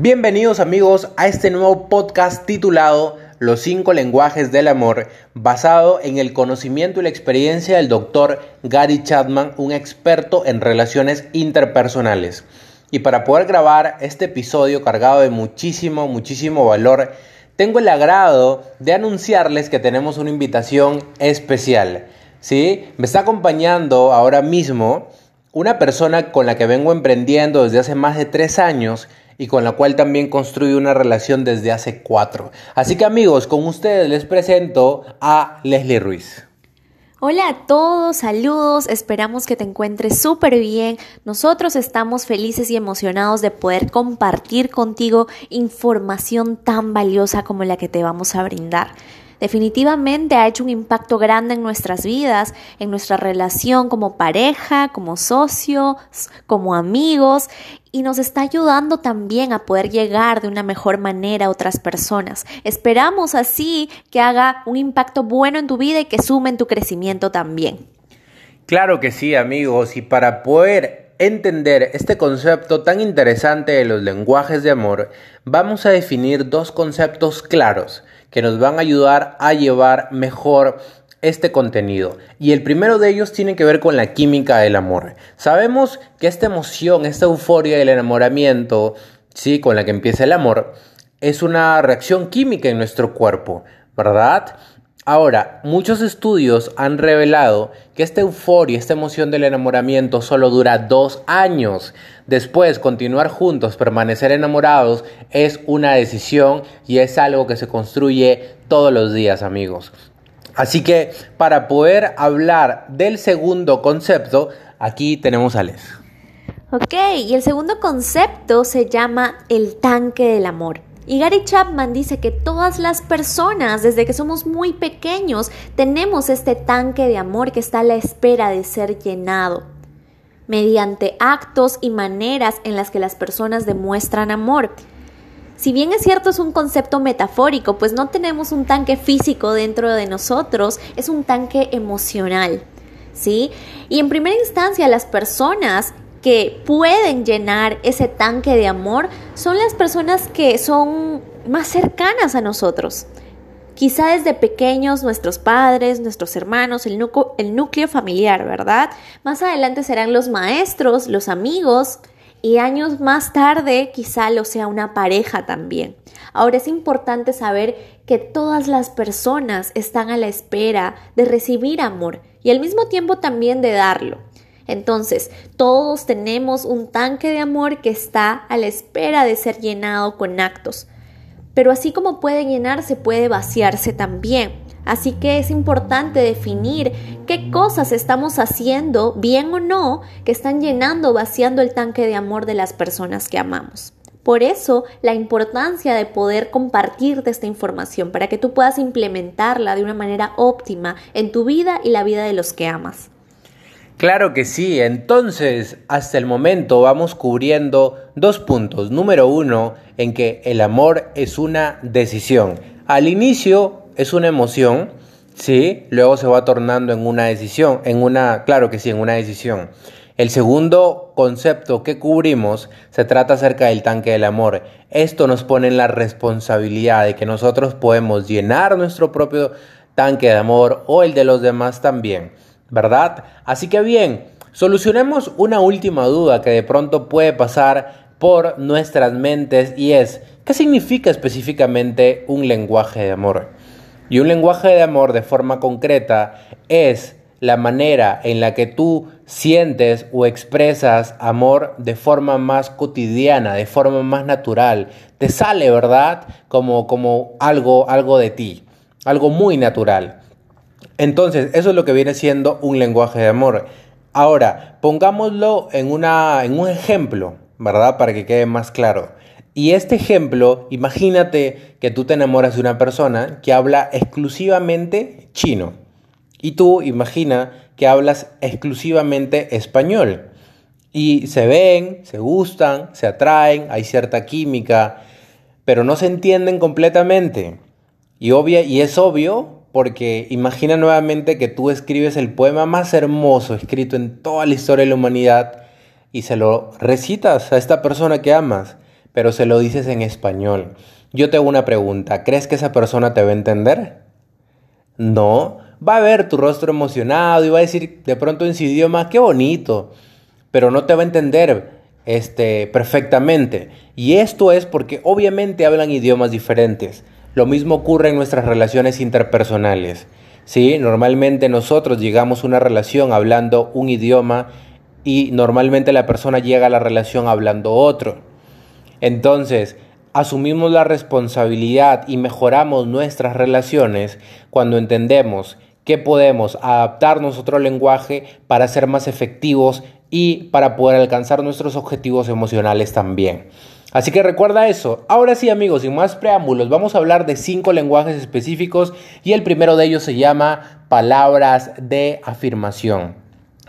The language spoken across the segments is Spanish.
Bienvenidos amigos a este nuevo podcast titulado Los cinco lenguajes del amor, basado en el conocimiento y la experiencia del doctor Gary Chapman, un experto en relaciones interpersonales. Y para poder grabar este episodio cargado de muchísimo, muchísimo valor, tengo el agrado de anunciarles que tenemos una invitación especial. ¿sí? Me está acompañando ahora mismo una persona con la que vengo emprendiendo desde hace más de tres años y con la cual también construí una relación desde hace cuatro. Así que amigos, con ustedes les presento a Leslie Ruiz. Hola a todos, saludos, esperamos que te encuentres súper bien. Nosotros estamos felices y emocionados de poder compartir contigo información tan valiosa como la que te vamos a brindar definitivamente ha hecho un impacto grande en nuestras vidas, en nuestra relación como pareja, como socios, como amigos y nos está ayudando también a poder llegar de una mejor manera a otras personas. Esperamos así que haga un impacto bueno en tu vida y que sume en tu crecimiento también. Claro que sí, amigos, y para poder entender este concepto tan interesante de los lenguajes de amor, vamos a definir dos conceptos claros que nos van a ayudar a llevar mejor este contenido. Y el primero de ellos tiene que ver con la química del amor. Sabemos que esta emoción, esta euforia del enamoramiento, ¿sí? con la que empieza el amor, es una reacción química en nuestro cuerpo, ¿verdad? Ahora, muchos estudios han revelado que esta euforia, esta emoción del enamoramiento solo dura dos años. Después, continuar juntos, permanecer enamorados, es una decisión y es algo que se construye todos los días, amigos. Así que, para poder hablar del segundo concepto, aquí tenemos a Les. Ok, y el segundo concepto se llama el tanque del amor. Y Gary Chapman dice que todas las personas, desde que somos muy pequeños, tenemos este tanque de amor que está a la espera de ser llenado, mediante actos y maneras en las que las personas demuestran amor. Si bien es cierto es un concepto metafórico, pues no tenemos un tanque físico dentro de nosotros, es un tanque emocional. ¿Sí? Y en primera instancia las personas que pueden llenar ese tanque de amor son las personas que son más cercanas a nosotros. Quizá desde pequeños nuestros padres, nuestros hermanos, el, núcleo, el núcleo familiar, ¿verdad? Más adelante serán los maestros, los amigos y años más tarde quizá lo sea una pareja también. Ahora es importante saber que todas las personas están a la espera de recibir amor y al mismo tiempo también de darlo. Entonces, todos tenemos un tanque de amor que está a la espera de ser llenado con actos. Pero así como puede llenarse, puede vaciarse también. Así que es importante definir qué cosas estamos haciendo, bien o no, que están llenando, vaciando el tanque de amor de las personas que amamos. Por eso, la importancia de poder compartirte esta información para que tú puedas implementarla de una manera óptima en tu vida y la vida de los que amas. Claro que sí, entonces hasta el momento vamos cubriendo dos puntos. Número uno, en que el amor es una decisión. Al inicio es una emoción, ¿sí? Luego se va tornando en una decisión, en una, claro que sí, en una decisión. El segundo concepto que cubrimos se trata acerca del tanque del amor. Esto nos pone en la responsabilidad de que nosotros podemos llenar nuestro propio tanque de amor o el de los demás también. ¿Verdad? Así que bien, solucionemos una última duda que de pronto puede pasar por nuestras mentes y es, ¿qué significa específicamente un lenguaje de amor? Y un lenguaje de amor de forma concreta es la manera en la que tú sientes o expresas amor de forma más cotidiana, de forma más natural. Te sale, ¿verdad? Como, como algo, algo de ti, algo muy natural. Entonces, eso es lo que viene siendo un lenguaje de amor. Ahora, pongámoslo en, una, en un ejemplo, ¿verdad? Para que quede más claro. Y este ejemplo, imagínate que tú te enamoras de una persona que habla exclusivamente chino. Y tú imagina que hablas exclusivamente español. Y se ven, se gustan, se atraen, hay cierta química, pero no se entienden completamente. Y, obvia, y es obvio porque imagina nuevamente que tú escribes el poema más hermoso escrito en toda la historia de la humanidad y se lo recitas a esta persona que amas, pero se lo dices en español. Yo te hago una pregunta, ¿crees que esa persona te va a entender? No, va a ver tu rostro emocionado y va a decir de pronto en su idioma, qué bonito, pero no te va a entender este, perfectamente. Y esto es porque obviamente hablan idiomas diferentes. Lo mismo ocurre en nuestras relaciones interpersonales. ¿sí? Normalmente nosotros llegamos a una relación hablando un idioma y normalmente la persona llega a la relación hablando otro. Entonces, asumimos la responsabilidad y mejoramos nuestras relaciones cuando entendemos que podemos adaptarnos a otro lenguaje para ser más efectivos y para poder alcanzar nuestros objetivos emocionales también. Así que recuerda eso. Ahora sí amigos, sin más preámbulos, vamos a hablar de cinco lenguajes específicos y el primero de ellos se llama palabras de afirmación.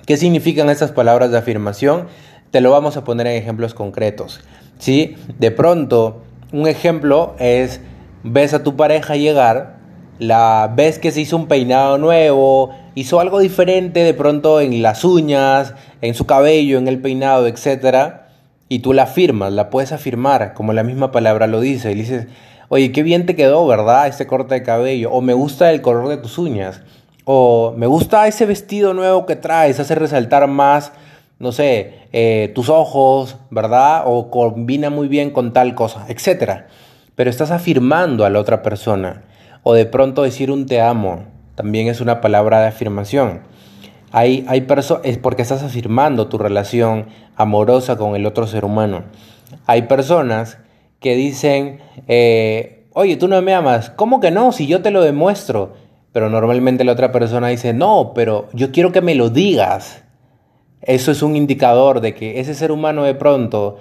¿Qué significan estas palabras de afirmación? Te lo vamos a poner en ejemplos concretos. ¿sí? De pronto, un ejemplo es, ves a tu pareja llegar, la ves que se hizo un peinado nuevo, hizo algo diferente de pronto en las uñas, en su cabello, en el peinado, etc. Y tú la afirmas, la puedes afirmar, como la misma palabra lo dice, y dices, oye, qué bien te quedó, ¿verdad? Este corte de cabello, o me gusta el color de tus uñas, o me gusta ese vestido nuevo que traes, hace resaltar más, no sé, eh, tus ojos, ¿verdad? O combina muy bien con tal cosa, etc. Pero estás afirmando a la otra persona. O de pronto decir un te amo, también es una palabra de afirmación. Hay, hay es porque estás afirmando tu relación amorosa con el otro ser humano. Hay personas que dicen, eh, oye, tú no me amas. ¿Cómo que no? Si yo te lo demuestro. Pero normalmente la otra persona dice, no, pero yo quiero que me lo digas. Eso es un indicador de que ese ser humano de pronto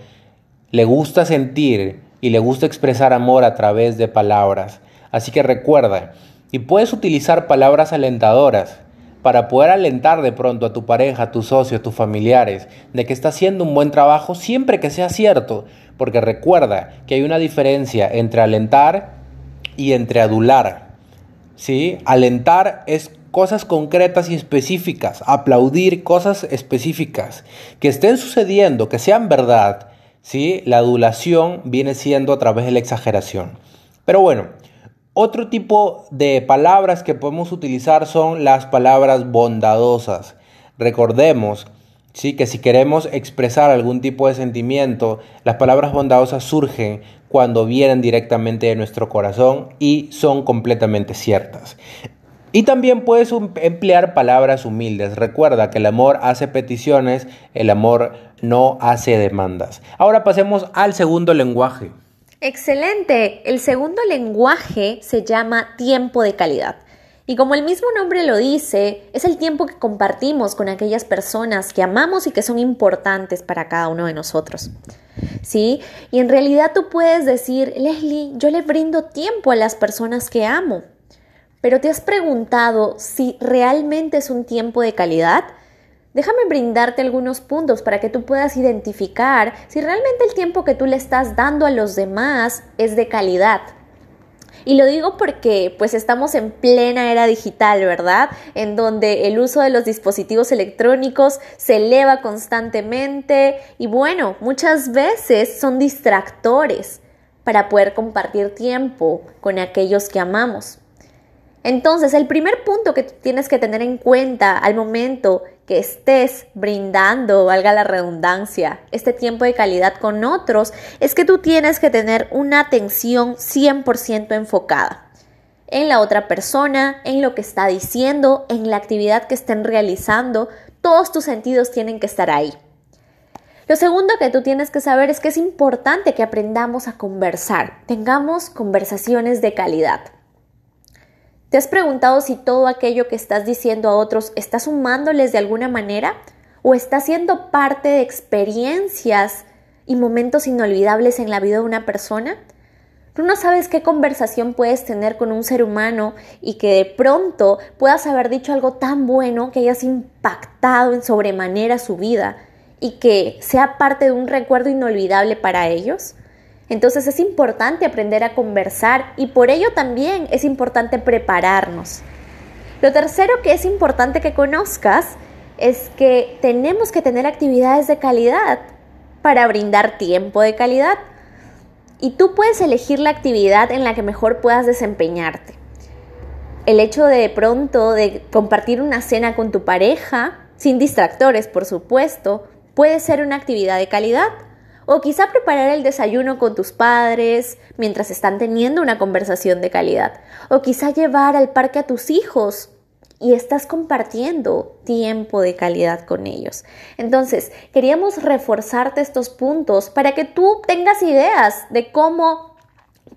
le gusta sentir y le gusta expresar amor a través de palabras. Así que recuerda, y puedes utilizar palabras alentadoras para poder alentar de pronto a tu pareja, a tu socio, a tus familiares, de que está haciendo un buen trabajo siempre que sea cierto, porque recuerda que hay una diferencia entre alentar y entre adular. ¿Sí? Alentar es cosas concretas y específicas, aplaudir cosas específicas que estén sucediendo, que sean verdad. ¿Sí? La adulación viene siendo a través de la exageración. Pero bueno, otro tipo de palabras que podemos utilizar son las palabras bondadosas. Recordemos ¿sí? que si queremos expresar algún tipo de sentimiento, las palabras bondadosas surgen cuando vienen directamente de nuestro corazón y son completamente ciertas. Y también puedes emplear palabras humildes. Recuerda que el amor hace peticiones, el amor no hace demandas. Ahora pasemos al segundo lenguaje. Excelente. El segundo lenguaje se llama tiempo de calidad. Y como el mismo nombre lo dice, es el tiempo que compartimos con aquellas personas que amamos y que son importantes para cada uno de nosotros. ¿Sí? Y en realidad tú puedes decir, Leslie, yo le brindo tiempo a las personas que amo. Pero ¿te has preguntado si realmente es un tiempo de calidad? Déjame brindarte algunos puntos para que tú puedas identificar si realmente el tiempo que tú le estás dando a los demás es de calidad. Y lo digo porque pues estamos en plena era digital, ¿verdad? En donde el uso de los dispositivos electrónicos se eleva constantemente y bueno, muchas veces son distractores para poder compartir tiempo con aquellos que amamos. Entonces, el primer punto que tienes que tener en cuenta al momento que estés brindando, valga la redundancia, este tiempo de calidad con otros, es que tú tienes que tener una atención 100% enfocada en la otra persona, en lo que está diciendo, en la actividad que estén realizando. Todos tus sentidos tienen que estar ahí. Lo segundo que tú tienes que saber es que es importante que aprendamos a conversar, tengamos conversaciones de calidad. ¿Te has preguntado si todo aquello que estás diciendo a otros está sumándoles de alguna manera o está siendo parte de experiencias y momentos inolvidables en la vida de una persona? Tú no sabes qué conversación puedes tener con un ser humano y que de pronto puedas haber dicho algo tan bueno que hayas impactado en sobremanera su vida y que sea parte de un recuerdo inolvidable para ellos. Entonces es importante aprender a conversar y por ello también es importante prepararnos. Lo tercero que es importante que conozcas es que tenemos que tener actividades de calidad para brindar tiempo de calidad. y tú puedes elegir la actividad en la que mejor puedas desempeñarte. El hecho de, pronto de compartir una cena con tu pareja, sin distractores por supuesto, puede ser una actividad de calidad. O quizá preparar el desayuno con tus padres mientras están teniendo una conversación de calidad. O quizá llevar al parque a tus hijos y estás compartiendo tiempo de calidad con ellos. Entonces, queríamos reforzarte estos puntos para que tú tengas ideas de cómo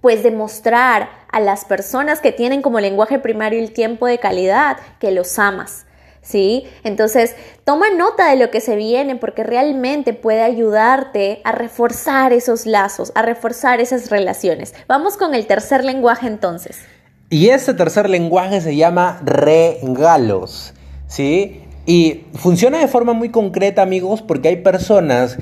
pues demostrar a las personas que tienen como lenguaje primario el tiempo de calidad que los amas. ¿Sí? Entonces, toma nota de lo que se viene porque realmente puede ayudarte a reforzar esos lazos, a reforzar esas relaciones. Vamos con el tercer lenguaje entonces. Y este tercer lenguaje se llama regalos, ¿sí? Y funciona de forma muy concreta, amigos, porque hay personas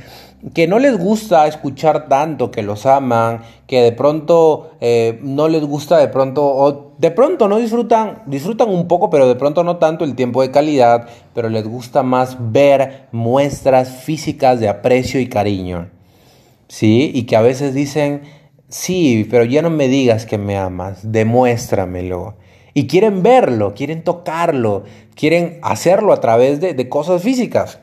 que no les gusta escuchar tanto, que los aman, que de pronto eh, no les gusta de pronto, o de pronto no disfrutan, disfrutan un poco, pero de pronto no tanto el tiempo de calidad, pero les gusta más ver muestras físicas de aprecio y cariño, ¿sí? Y que a veces dicen, Sí, pero ya no me digas que me amas, demuéstramelo. Y quieren verlo, quieren tocarlo, quieren hacerlo a través de, cosas físicas,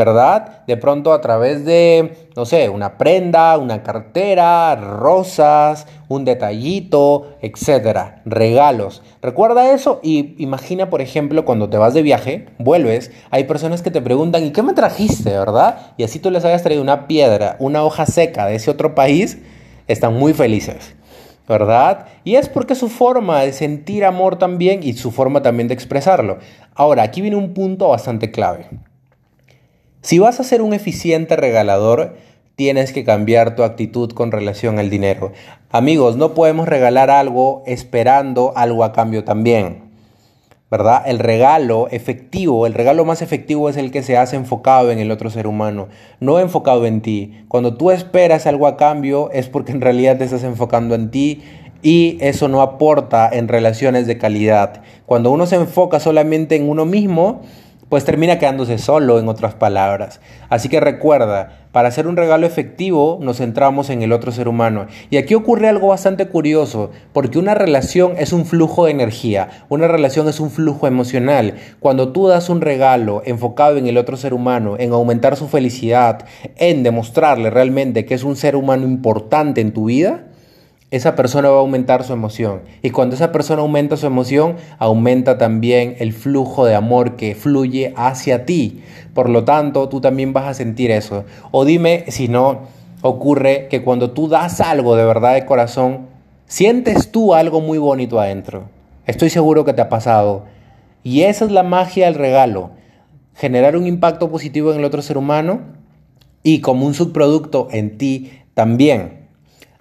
¿verdad? De pronto a través de, no sé, una prenda, una cartera, rosas, un detallito, etcétera, regalos. Recuerda eso y imagina, por ejemplo, cuando te vas de viaje, vuelves, hay personas que te preguntan, ¿y qué me trajiste, verdad? Y así tú les hayas traído una piedra, una hoja seca de ese otro país están muy felices, ¿verdad? Y es porque su forma de sentir amor también y su forma también de expresarlo. Ahora, aquí viene un punto bastante clave. Si vas a ser un eficiente regalador, tienes que cambiar tu actitud con relación al dinero. Amigos, no podemos regalar algo esperando algo a cambio también. ¿verdad? El regalo efectivo, el regalo más efectivo es el que se hace enfocado en el otro ser humano, no enfocado en ti. Cuando tú esperas algo a cambio es porque en realidad te estás enfocando en ti y eso no aporta en relaciones de calidad. Cuando uno se enfoca solamente en uno mismo, pues termina quedándose solo, en otras palabras. Así que recuerda, para hacer un regalo efectivo nos centramos en el otro ser humano. Y aquí ocurre algo bastante curioso, porque una relación es un flujo de energía, una relación es un flujo emocional. Cuando tú das un regalo enfocado en el otro ser humano, en aumentar su felicidad, en demostrarle realmente que es un ser humano importante en tu vida, esa persona va a aumentar su emoción. Y cuando esa persona aumenta su emoción, aumenta también el flujo de amor que fluye hacia ti. Por lo tanto, tú también vas a sentir eso. O dime si no ocurre que cuando tú das algo de verdad de corazón, sientes tú algo muy bonito adentro. Estoy seguro que te ha pasado. Y esa es la magia del regalo. Generar un impacto positivo en el otro ser humano y como un subproducto en ti también.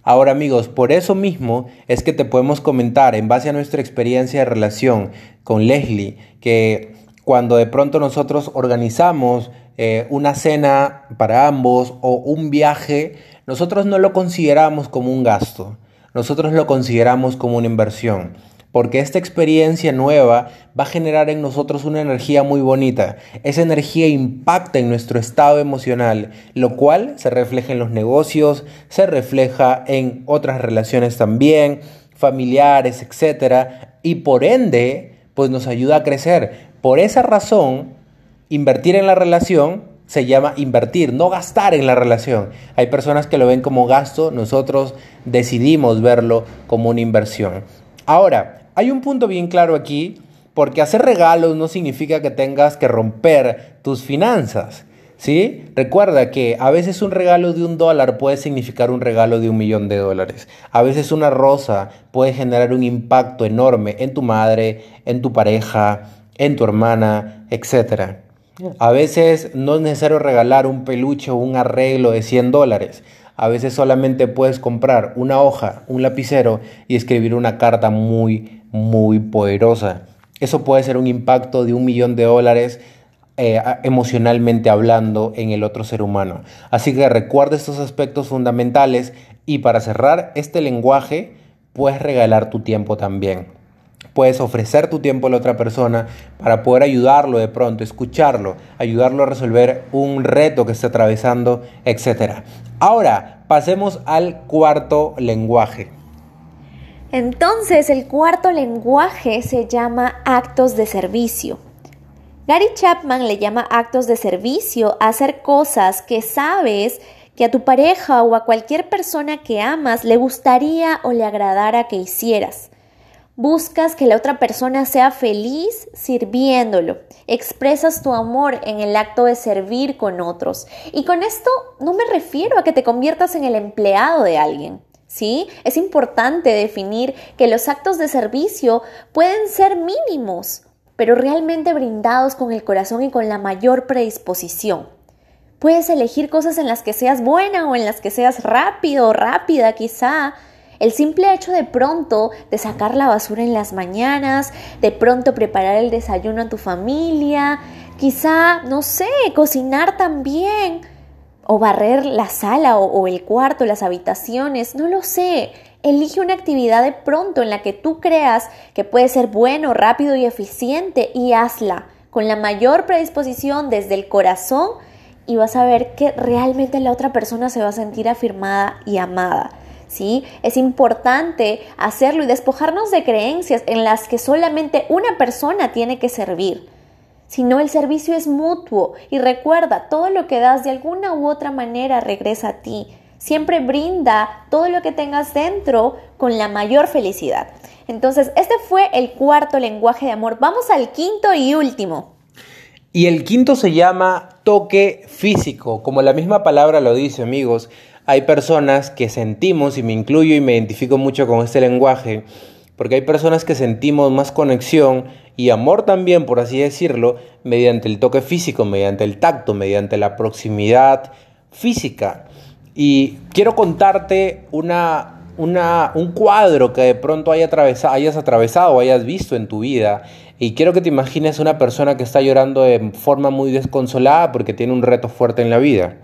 Ahora amigos, por eso mismo es que te podemos comentar en base a nuestra experiencia de relación con Leslie que cuando de pronto nosotros organizamos eh, una cena para ambos o un viaje, nosotros no lo consideramos como un gasto, nosotros lo consideramos como una inversión porque esta experiencia nueva va a generar en nosotros una energía muy bonita. Esa energía impacta en nuestro estado emocional, lo cual se refleja en los negocios, se refleja en otras relaciones también, familiares, etc. Y por ende, pues nos ayuda a crecer. Por esa razón, invertir en la relación se llama invertir, no gastar en la relación. Hay personas que lo ven como gasto, nosotros decidimos verlo como una inversión. Ahora, hay un punto bien claro aquí, porque hacer regalos no significa que tengas que romper tus finanzas. ¿Sí? Recuerda que a veces un regalo de un dólar puede significar un regalo de un millón de dólares. A veces una rosa puede generar un impacto enorme en tu madre, en tu pareja, en tu hermana, etc. A veces no es necesario regalar un peluche o un arreglo de 100 dólares. A veces solamente puedes comprar una hoja, un lapicero y escribir una carta muy, muy poderosa. Eso puede ser un impacto de un millón de dólares eh, emocionalmente hablando en el otro ser humano. Así que recuerda estos aspectos fundamentales y para cerrar este lenguaje, puedes regalar tu tiempo también. Puedes ofrecer tu tiempo a la otra persona para poder ayudarlo de pronto, escucharlo, ayudarlo a resolver un reto que esté atravesando, etc. Ahora, pasemos al cuarto lenguaje. Entonces, el cuarto lenguaje se llama actos de servicio. Gary Chapman le llama actos de servicio hacer cosas que sabes que a tu pareja o a cualquier persona que amas le gustaría o le agradara que hicieras. Buscas que la otra persona sea feliz sirviéndolo. Expresas tu amor en el acto de servir con otros. Y con esto no me refiero a que te conviertas en el empleado de alguien. ¿Sí? Es importante definir que los actos de servicio pueden ser mínimos, pero realmente brindados con el corazón y con la mayor predisposición. Puedes elegir cosas en las que seas buena o en las que seas rápido o rápida quizá. El simple hecho de pronto de sacar la basura en las mañanas, de pronto preparar el desayuno a tu familia, quizá, no sé, cocinar también o barrer la sala o, el cuarto, las habitaciones, no lo sé. Elige una actividad de pronto en la que tú creas que puede ser bueno, rápido y eficiente y hazla con la mayor predisposición desde el corazón y vas a ver que realmente la otra persona se va a sentir afirmada y amada. Es importante hacerlo y despojarnos de creencias en las que solamente una persona tiene que servir sino el servicio es mutuo y recuerda, todo lo que das de alguna u otra manera regresa a ti. Siempre brinda todo lo que tengas dentro con la mayor felicidad. Entonces, este fue el cuarto lenguaje de amor. Vamos al quinto y último. Y el quinto se llama toque físico. Como la misma palabra lo dice, amigos, hay personas que sentimos, y me incluyo y me identifico mucho con este lenguaje, porque hay personas que sentimos más conexión y amor también, por así decirlo, mediante el toque físico, mediante el tacto, mediante la proximidad física. Y quiero contarte una, una, un cuadro que de pronto hayas atravesado, hayas atravesado o hayas visto en tu vida. Y quiero que te imagines una persona que está llorando de forma muy desconsolada porque tiene un reto fuerte en la vida.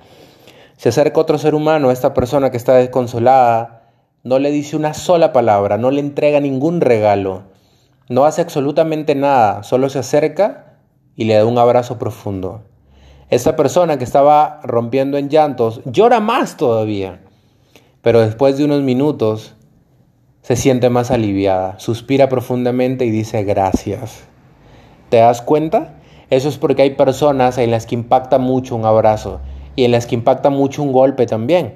Se acerca otro ser humano, a esta persona que está desconsolada, no le dice una sola palabra, no le entrega ningún regalo, no hace absolutamente nada, solo se acerca y le da un abrazo profundo. Esa persona que estaba rompiendo en llantos llora más todavía, pero después de unos minutos se siente más aliviada, suspira profundamente y dice gracias. ¿Te das cuenta? Eso es porque hay personas en las que impacta mucho un abrazo y en las que impacta mucho un golpe también.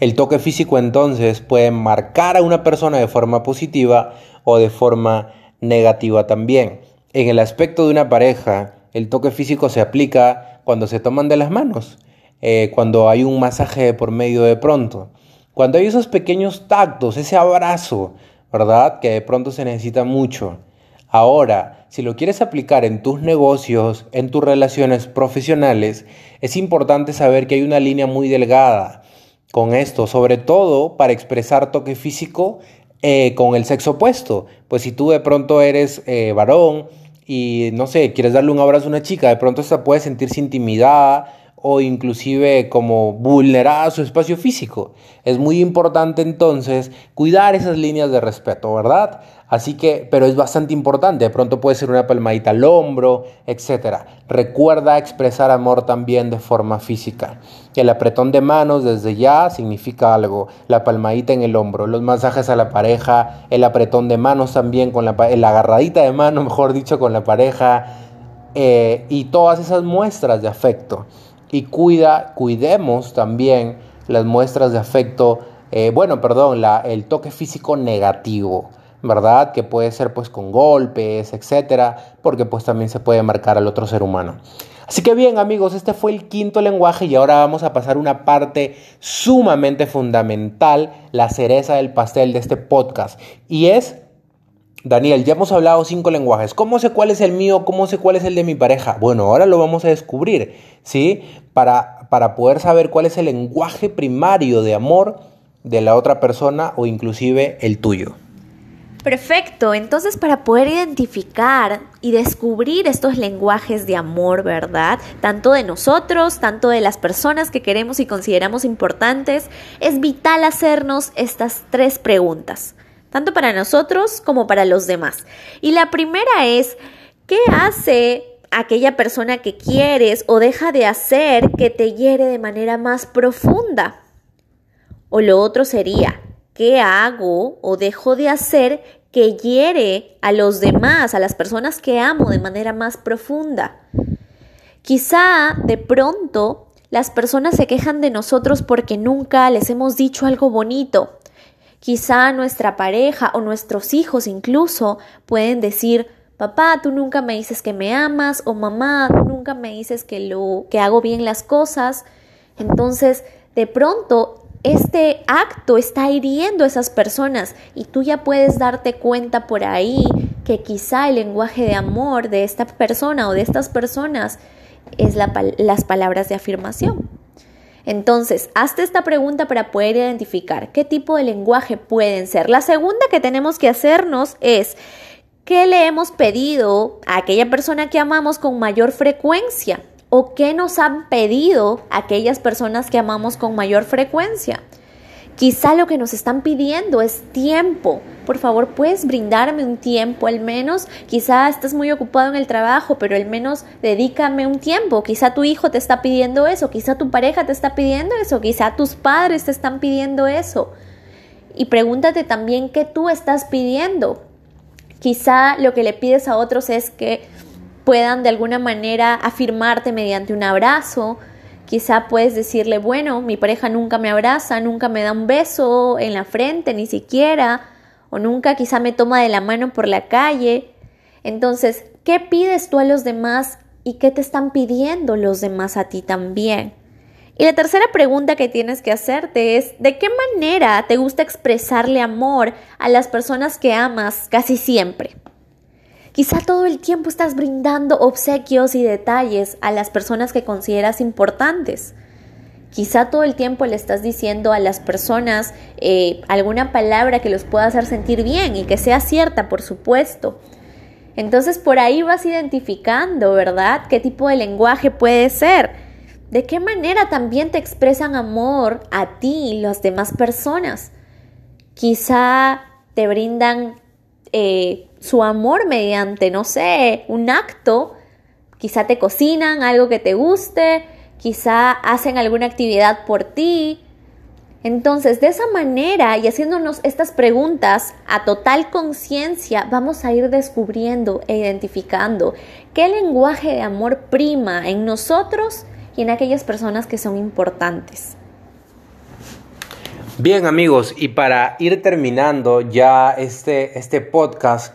El toque físico entonces puede marcar a una persona de forma positiva o de forma negativa también. En el aspecto de una pareja, el toque físico se aplica cuando se toman de las manos, eh, cuando hay un masaje por medio de pronto, cuando hay esos pequeños tactos, ese abrazo, ¿verdad? Que de pronto se necesita mucho. Ahora, si lo quieres aplicar en tus negocios, en tus relaciones profesionales, es importante saber que hay una línea muy delgada con esto, sobre todo para expresar toque físico eh, con el sexo opuesto. Pues si tú de pronto eres eh, varón y no sé, quieres darle un abrazo a una chica, de pronto esta puede sentirse intimidada o inclusive como vulnerada su espacio físico. Es muy importante entonces cuidar esas líneas de respeto, ¿verdad? Así que, pero es bastante importante, de pronto puede ser una palmadita al hombro, etc. Recuerda expresar amor también de forma física. El apretón de manos desde ya significa algo, la palmadita en el hombro, los masajes a la pareja, el apretón de manos también, con la, la agarradita de mano, mejor dicho, con la pareja, eh, y todas esas muestras de afecto. Y cuida, cuidemos también las muestras de afecto, eh, bueno, perdón, el toque físico negativo. ¿Verdad? Que puede ser pues con golpes, etcétera, porque pues también se puede marcar al otro ser humano. Así que bien amigos, este fue el quinto lenguaje y ahora vamos a pasar una parte sumamente fundamental, la cereza del pastel de este podcast. Y es, Daniel, ya hemos hablado cinco lenguajes. ¿Cómo sé cuál es el mío? ¿Cómo sé cuál es el de mi pareja? Bueno, ahora lo vamos a descubrir, ¿sí? Para, para poder saber cuál es el lenguaje primario de amor de la otra persona o inclusive el tuyo. Perfecto, entonces para poder identificar y descubrir estos lenguajes de amor, ¿verdad? Tanto de nosotros, tanto de las personas que queremos y consideramos importantes, es vital hacernos estas tres preguntas, tanto para nosotros como para los demás. Y la primera es, ¿qué hace aquella persona que quieres o deja de hacer que te hiere de manera más profunda. O lo otro sería, ¿qué hago o dejo de hacer que hiere a los demás, a las personas que amo de manera más profunda? Quizá de pronto las personas se quejan de nosotros porque nunca les hemos dicho algo bonito. Quizá nuestra pareja o nuestros hijos incluso pueden decir, papá, tú nunca me dices que me amas o mamá, tú nunca me dices que lo que hago bien las cosas. Entonces, de pronto este acto está hiriendo a esas personas y tú ya puedes darte cuenta por ahí que quizá el lenguaje de amor de esta persona o de estas personas es las palabras de afirmación. Entonces, hazte esta pregunta para poder identificar qué tipo de lenguaje pueden ser. La segunda que tenemos que hacernos es, ¿qué le hemos pedido a aquella persona que amamos con mayor frecuencia? ¿O qué nos han pedido aquellas personas que amamos con mayor frecuencia? Quizá lo que nos están pidiendo es tiempo. Por favor, puedes brindarme un tiempo al menos. Quizá estás muy ocupado en el trabajo, pero al menos dedícame un tiempo. Quizá tu hijo te está pidiendo eso, quizá tu pareja te está pidiendo eso, quizá tus padres te están pidiendo eso. Y pregúntate también qué tú estás pidiendo. Quizá lo que le pides a otros es que puedan de alguna manera afirmarte mediante un abrazo, Quizá puedes decirle, bueno, mi pareja nunca me abraza, nunca me da un beso en la frente, ni siquiera, o nunca quizá me toma de la mano por la calle. Entonces, ¿qué pides tú a los demás y qué te están pidiendo los demás a ti también? Y la tercera pregunta que tienes que hacerte es, ¿de qué manera te gusta expresarle amor a las personas que amas casi siempre? Quizá todo el tiempo estás brindando obsequios y detalles a las personas que consideras importantes. Quizá todo el tiempo le estás diciendo a las personas eh, alguna palabra que los pueda hacer sentir bien y que sea cierta, por supuesto. Entonces por ahí vas identificando, ¿verdad? ¿Qué tipo de lenguaje puede ser? ¿De qué manera también te expresan amor a ti y las demás personas? Quizá te brindan eh, su amor mediante, no sé, un acto. Quizá te cocinan algo que te guste, quizá hacen alguna actividad por ti. Entonces, de esa manera y haciéndonos estas preguntas a total conciencia, vamos a ir descubriendo e identificando qué lenguaje de amor prima en nosotros y en aquellas personas que son importantes. Bien amigos, y para ir terminando ya este, este podcast,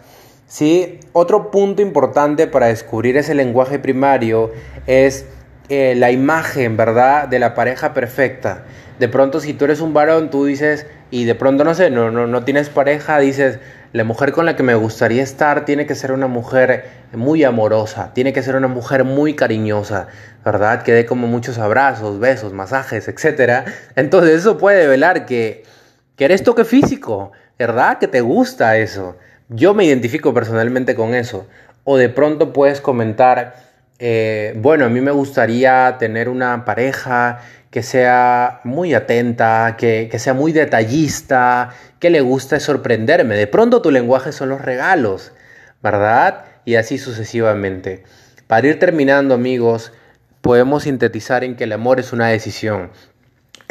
¿sí? otro punto importante para descubrir ese lenguaje primario es eh, la imagen, ¿verdad?, de la pareja perfecta. De pronto si tú eres un varón, tú dices, y de pronto no sé, no, no, no tienes pareja, dices, la mujer con la que me gustaría estar tiene que ser una mujer muy amorosa, tiene que ser una mujer muy cariñosa, ¿verdad? Que dé como muchos abrazos, besos, masajes, etc. Entonces eso puede velar que, que eres toque físico, ¿verdad? Que te gusta eso. Yo me identifico personalmente con eso. O de pronto puedes comentar, eh, bueno, a mí me gustaría tener una pareja que sea muy atenta, que, que, sea muy detallista, que le guste sorprenderme. De pronto tu lenguaje son los regalos, ¿verdad? Y así sucesivamente. Para ir terminando, amigos, podemos sintetizar en que el amor es una decisión.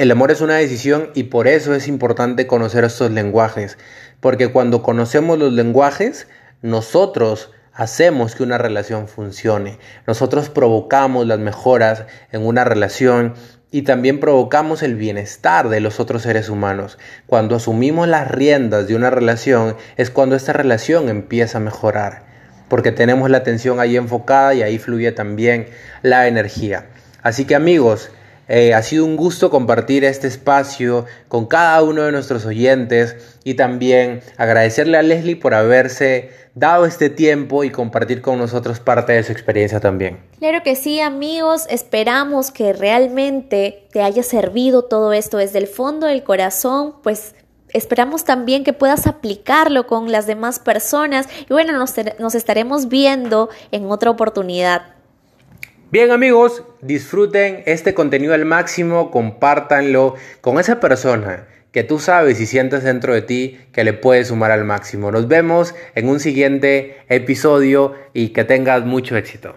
El amor es una decisión y por eso es importante conocer estos lenguajes, porque cuando conocemos los lenguajes, nosotros hacemos que una relación funcione. Nosotros provocamos las mejoras en una relación y también provocamos el bienestar de los otros seres humanos. Cuando asumimos las riendas de una relación es cuando esta relación empieza a mejorar, porque tenemos la atención ahí enfocada y ahí fluye también la energía. Así que amigos, eh, ha sido un gusto compartir este espacio con cada uno de nuestros oyentes y también agradecerle a Leslie por haberse dado este tiempo y compartir con nosotros parte de su experiencia también. Claro que sí, amigos, esperamos que realmente te haya servido todo esto desde el fondo del corazón, pues esperamos también que puedas aplicarlo con las demás personas y bueno, nos, nos estaremos viendo en otra oportunidad. Bien amigos, disfruten este contenido al máximo, compártanlo con esa persona que tú sabes y sientes dentro de ti que le puedes sumar al máximo. Nos vemos en un siguiente episodio y que tengas mucho éxito.